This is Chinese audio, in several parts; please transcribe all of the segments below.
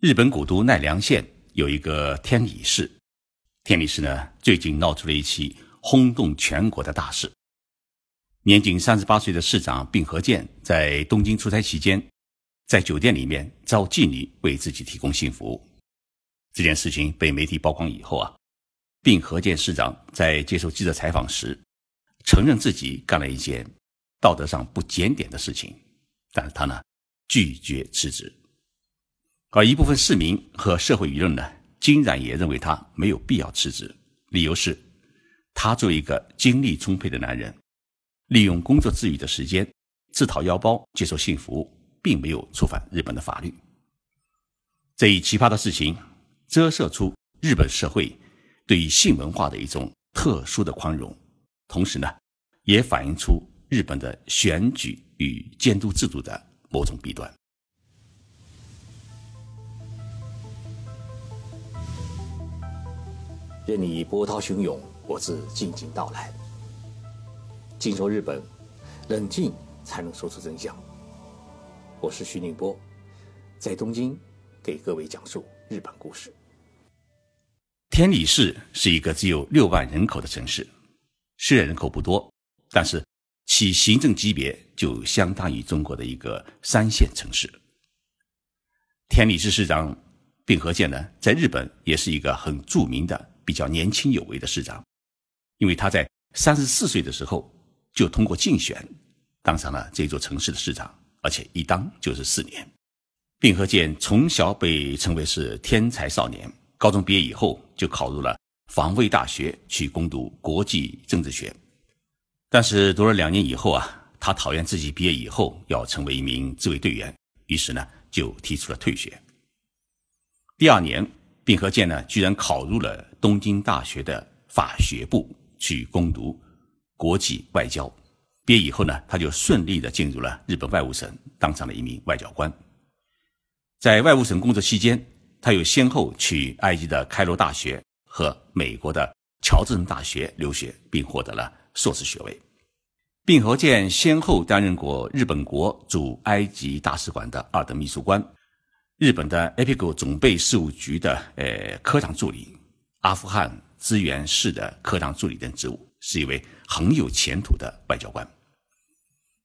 日本古都奈良县有一个天理市，天理市呢最近闹出了一起轰动全国的大事。年仅三十八岁的市长并和健在东京出差期间，在酒店里面招妓女为自己提供性服务。这件事情被媒体曝光以后啊，并和健市长在接受记者采访时，承认自己干了一件道德上不检点的事情，但是他呢拒绝辞职。而一部分市民和社会舆论呢，竟然也认为他没有必要辞职，理由是，他作为一个精力充沛的男人，利用工作之余的时间自掏腰包接受性服务，并没有触犯日本的法律。这一奇葩的事情，折射出日本社会对于性文化的一种特殊的宽容，同时呢，也反映出日本的选举与监督制度的某种弊端。任你波涛汹涌，我自静静到来。静说日本，冷静才能说出真相。我是徐宁波，在东京给各位讲述日本故事。天理市是一个只有六万人口的城市，虽然人口不多，但是其行政级别就相当于中国的一个三线城市。天理市市长并和健呢，在日本也是一个很著名的。比较年轻有为的市长，因为他在三十四岁的时候就通过竞选当上了这座城市的市长，而且一当就是四年。并和健从小被称为是天才少年，高中毕业以后就考入了防卫大学去攻读国际政治学，但是读了两年以后啊，他讨厌自己毕业以后要成为一名自卫队员，于是呢就提出了退学。第二年。并和健呢，居然考入了东京大学的法学部去攻读国际外交。毕业以后呢，他就顺利的进入了日本外务省，当上了一名外交官。在外务省工作期间，他又先后去埃及的开罗大学和美国的乔治城大学留学，并获得了硕士学位。并和健先后担任过日本国驻埃及大使馆的二等秘书官。日本的 APEC 总备事务局的呃科长助理，阿富汗资源室的科长助理等职务，是一位很有前途的外交官。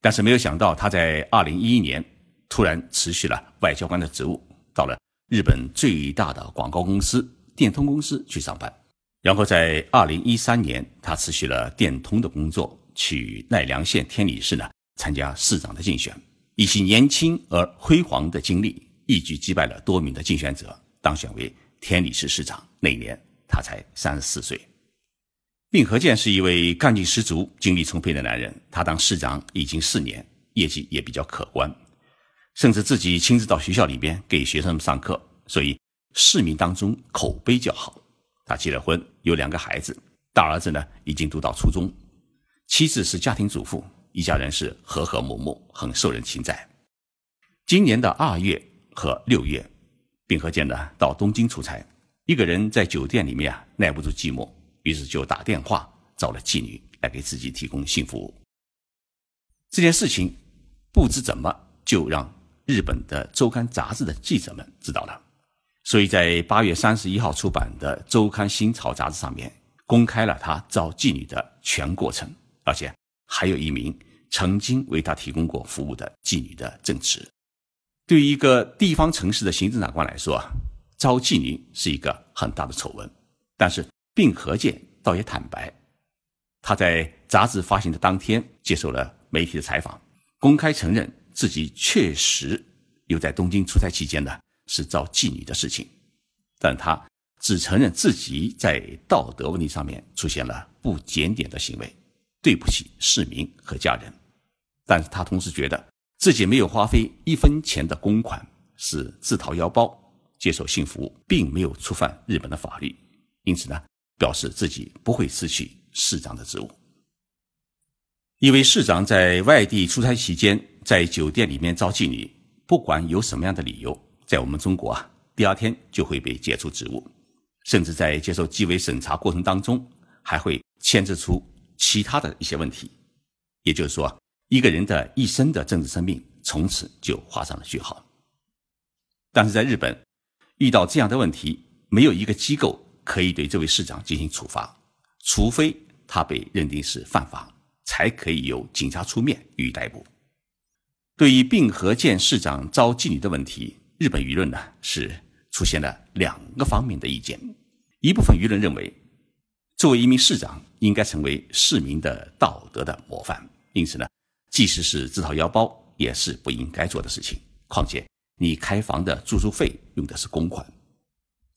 但是没有想到，他在二零一一年突然辞去了外交官的职务，到了日本最大的广告公司电通公司去上班。然后在二零一三年，他辞去了电通的工作，去奈良县天理市呢参加市长的竞选，以其年轻而辉煌的经历。一举击败了多名的竞选者，当选为天理市市长。那年他才三十四岁。并和健是一位干劲十足、精力充沛的男人。他当市长已经四年，业绩也比较可观，甚至自己亲自到学校里边给学生们上课，所以市民当中口碑较好。他结了婚，有两个孩子，大儿子呢已经读到初中，妻子是家庭主妇，一家人是和和睦睦，很受人青睐。今年的二月。和六月，并和健呢到东京出差，一个人在酒店里面啊耐不住寂寞，于是就打电话找了妓女来给自己提供性服务。这件事情不知怎么就让日本的周刊杂志的记者们知道了，所以在八月三十一号出版的《周刊新潮》杂志上面公开了他招妓女的全过程，而且还有一名曾经为他提供过服务的妓女的证词。对于一个地方城市的行政长官来说啊，招妓女是一个很大的丑闻。但是并和健倒也坦白，他在杂志发行的当天接受了媒体的采访，公开承认自己确实有在东京出差期间呢是招妓女的事情，但他只承认自己在道德问题上面出现了不检点的行为，对不起市民和家人。但是他同时觉得。自己没有花费一分钱的公款，是自掏腰包接受性服务，并没有触犯日本的法律，因此呢，表示自己不会失去市长的职务。一位市长在外地出差期间，在酒店里面招妓女，不管有什么样的理由，在我们中国啊，第二天就会被解除职务，甚至在接受纪委审查过程当中，还会牵制出其他的一些问题，也就是说。一个人的一生的政治生命从此就画上了句号。但是在日本，遇到这样的问题，没有一个机构可以对这位市长进行处罚，除非他被认定是犯法，才可以由警察出面予以逮捕。对于并河健市长招妓女的问题，日本舆论呢是出现了两个方面的意见。一部分舆论认为，作为一名市长，应该成为市民的道德的模范，因此呢，即使是自掏腰包，也是不应该做的事情。况且，你开房的住宿费用的是公款，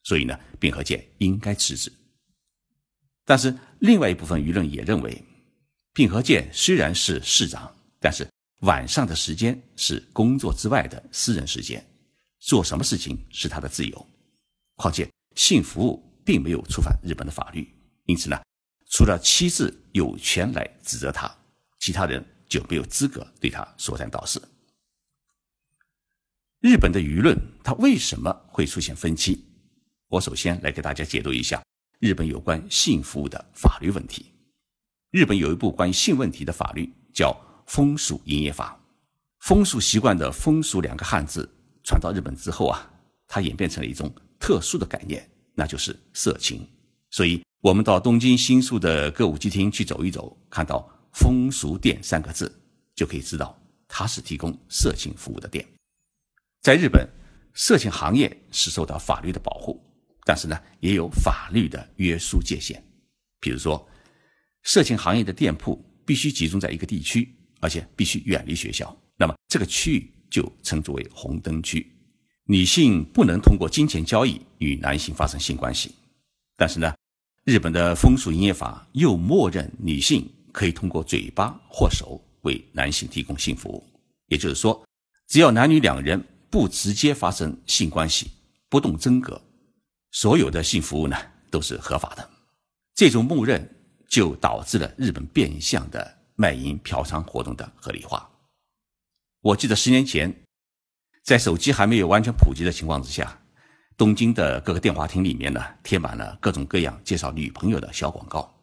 所以呢，并河健应该辞职。但是，另外一部分舆论也认为，并河健虽然是市长，但是晚上的时间是工作之外的私人时间，做什么事情是他的自由。况且，性服务并没有触犯日本的法律，因此呢，除了妻子有权来指责他，其他人就没有资格对他说三道四。日本的舆论它为什么会出现分歧？我首先来给大家解读一下日本有关性服务的法律问题。日本有一部关于性问题的法律，叫《风俗营业法》。风俗习惯的“风俗”两个汉字传到日本之后啊，它演变成了一种特殊的概念，那就是色情。所以，我们到东京新宿的歌舞伎厅去走一走，看到“风俗店”三个字，就可以知道它是提供色情服务的店。在日本，色情行业是受到法律的保护，但是呢，也有法律的约束界限。比如说，色情行业的店铺必须集中在一个地区，而且必须远离学校，那么这个区域就称之为红灯区。女性不能通过金钱交易与男性发生性关系，但是呢，日本的风俗营业法又默认女性可以通过嘴巴或手为男性提供性服务。也就是说，只要男女两人。不直接发生性关系，不动真格，所有的性服务呢都是合法的。这种默认就导致了日本变相的卖淫嫖娼活动的合理化。我记得十年前，在手机还没有完全普及的情况之下，东京的各个电话亭里面呢贴满了各种各样介绍女朋友的小广告。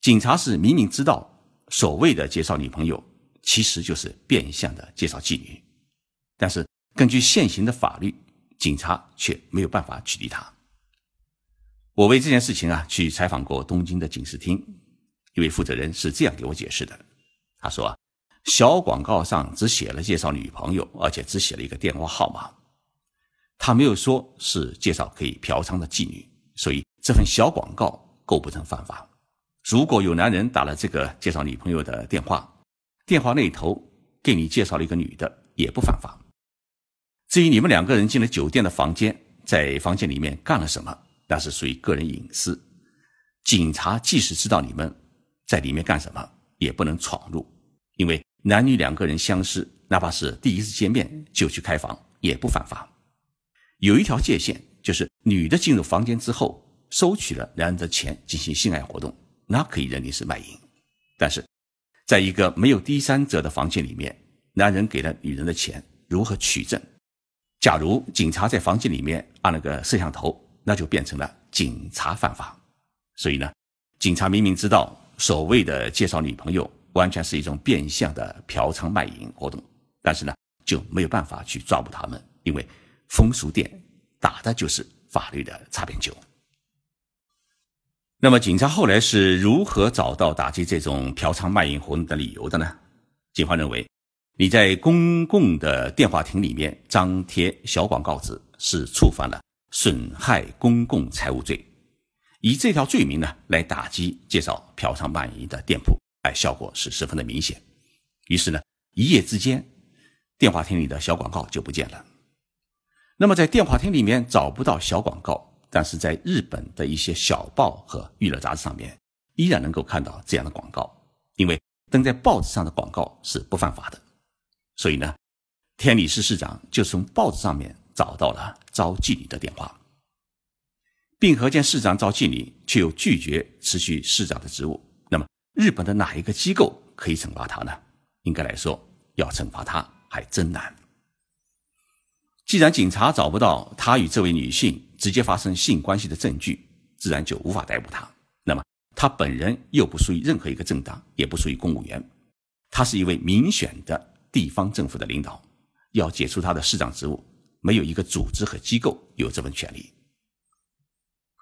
警察是明明知道所谓的介绍女朋友，其实就是变相的介绍妓女。但是根据现行的法律，警察却没有办法取缔他。我为这件事情啊去采访过东京的警视厅，一位负责人是这样给我解释的：他说啊，小广告上只写了介绍女朋友，而且只写了一个电话号码，他没有说是介绍可以嫖娼的妓女，所以这份小广告构不成犯法。如果有男人打了这个介绍女朋友的电话，电话那头给你介绍了一个女的，也不犯法。至于你们两个人进了酒店的房间，在房间里面干了什么，那是属于个人隐私。警察即使知道你们在里面干什么，也不能闯入，因为男女两个人相识，哪怕是第一次见面就去开房，也不犯法。有一条界限，就是女的进入房间之后，收取了男人的钱进行性爱活动，那可以认定是卖淫。但是，在一个没有第三者的房间里面，男人给了女人的钱，如何取证？假如警察在房间里面按了个摄像头，那就变成了警察犯法。所以呢，警察明明知道所谓的介绍女朋友完全是一种变相的嫖娼卖淫活动，但是呢，就没有办法去抓捕他们，因为风俗店打的就是法律的擦边球。那么，警察后来是如何找到打击这种嫖娼卖淫活动的理由的呢？警方认为。你在公共的电话亭里面张贴小广告纸，是触犯了损害公共财物罪，以这条罪名呢来打击介绍嫖娼卖淫的店铺，哎，效果是十分的明显。于是呢，一夜之间，电话亭里的小广告就不见了。那么在电话亭里面找不到小广告，但是在日本的一些小报和娱乐杂志上面，依然能够看到这样的广告，因为登在报纸上的广告是不犯法的。所以呢，天理市市长就从报纸上面找到了招妓女的电话，并和见市长招妓女，却又拒绝辞去市长的职务。那么，日本的哪一个机构可以惩罚他呢？应该来说，要惩罚他还真难。既然警察找不到他与这位女性直接发生性关系的证据，自然就无法逮捕他。那么，他本人又不属于任何一个政党，也不属于公务员，他是一位民选的。地方政府的领导要解除他的市长职务，没有一个组织和机构有这份权利。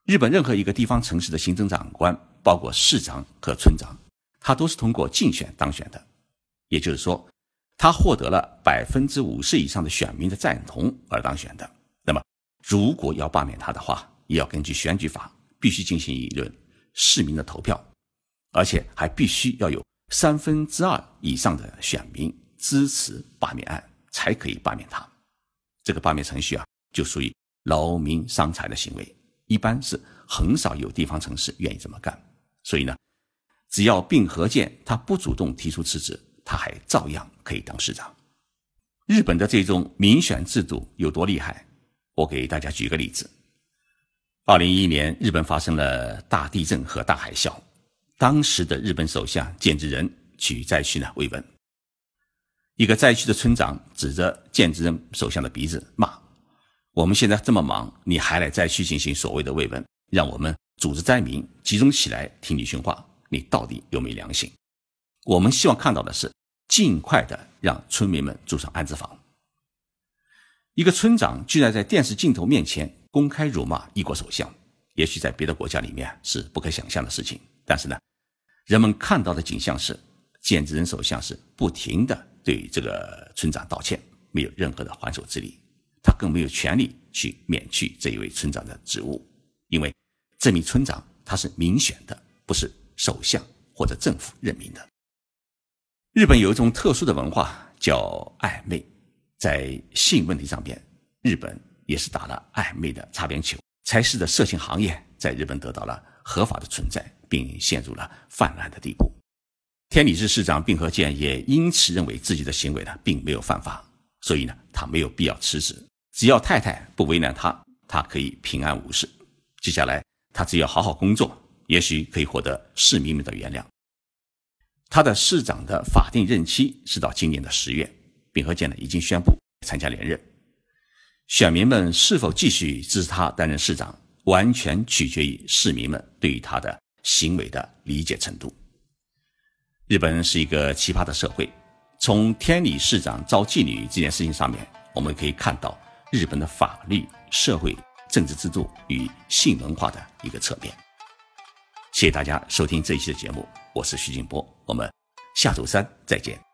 日本任何一个地方城市的行政长官，包括市长和村长，他都是通过竞选当选的，也就是说，他获得了百分之五十以上的选民的赞同而当选的。那么，如果要罢免他的话，也要根据选举法，必须进行一轮市民的投票，而且还必须要有三分之二以上的选民支持罢免案，才可以罢免他。这个罢免程序啊，就属于劳民伤财的行为。一般是很少有地方城市愿意这么干，所以呢，只要并和建他不主动提出辞职，他还照样可以当市长。日本的这种民选制度有多厉害？我给大家举个例子：二零一一年，日本发生了大地震和大海啸，当时的日本首相菅直人去灾区呢慰问，一个灾区的村长指着菅直人首相的鼻子骂。我们现在这么忙，你还来灾区进行所谓的慰问，让我们组织灾民集中起来听你训话，你到底有没有良心？我们希望看到的是尽快的让村民们住上安置房。一个村长居然在电视镜头面前公开辱骂一国首相，也许在别的国家里面是不可想象的事情，但是呢，人们看到的景象是，菅直人首相是不停的对这个村长道歉，没有任何的还手之力。他更没有权利去免去这一位村长的职务，因为这名村长他是民选的，不是首相或者政府任命的。日本有一种特殊的文化叫暧昧，在性问题上边，日本也是打了暧昧的擦边球，才使得色情行业在日本得到了合法的存在，并陷入了泛滥的地步。天理市市长并和健也因此认为自己的行为呢并没有犯法，所以呢他没有必要辞职。只要太太不为难他，他可以平安无事。接下来，他只要好好工作，也许可以获得市民们的原谅。他的市长的法定任期是到今年的十月，并和健呢已经宣布参加连任。选民们是否继续支持他担任市长，完全取决于市民们对于他的行为的理解程度。日本是一个奇葩的社会，从天理市长招妓女这件事情上面，我们可以看到。日本的法律、社会、政治制度与性文化的一个侧面。谢谢大家收听这一期的节目，我是徐静波，我们下周三再见。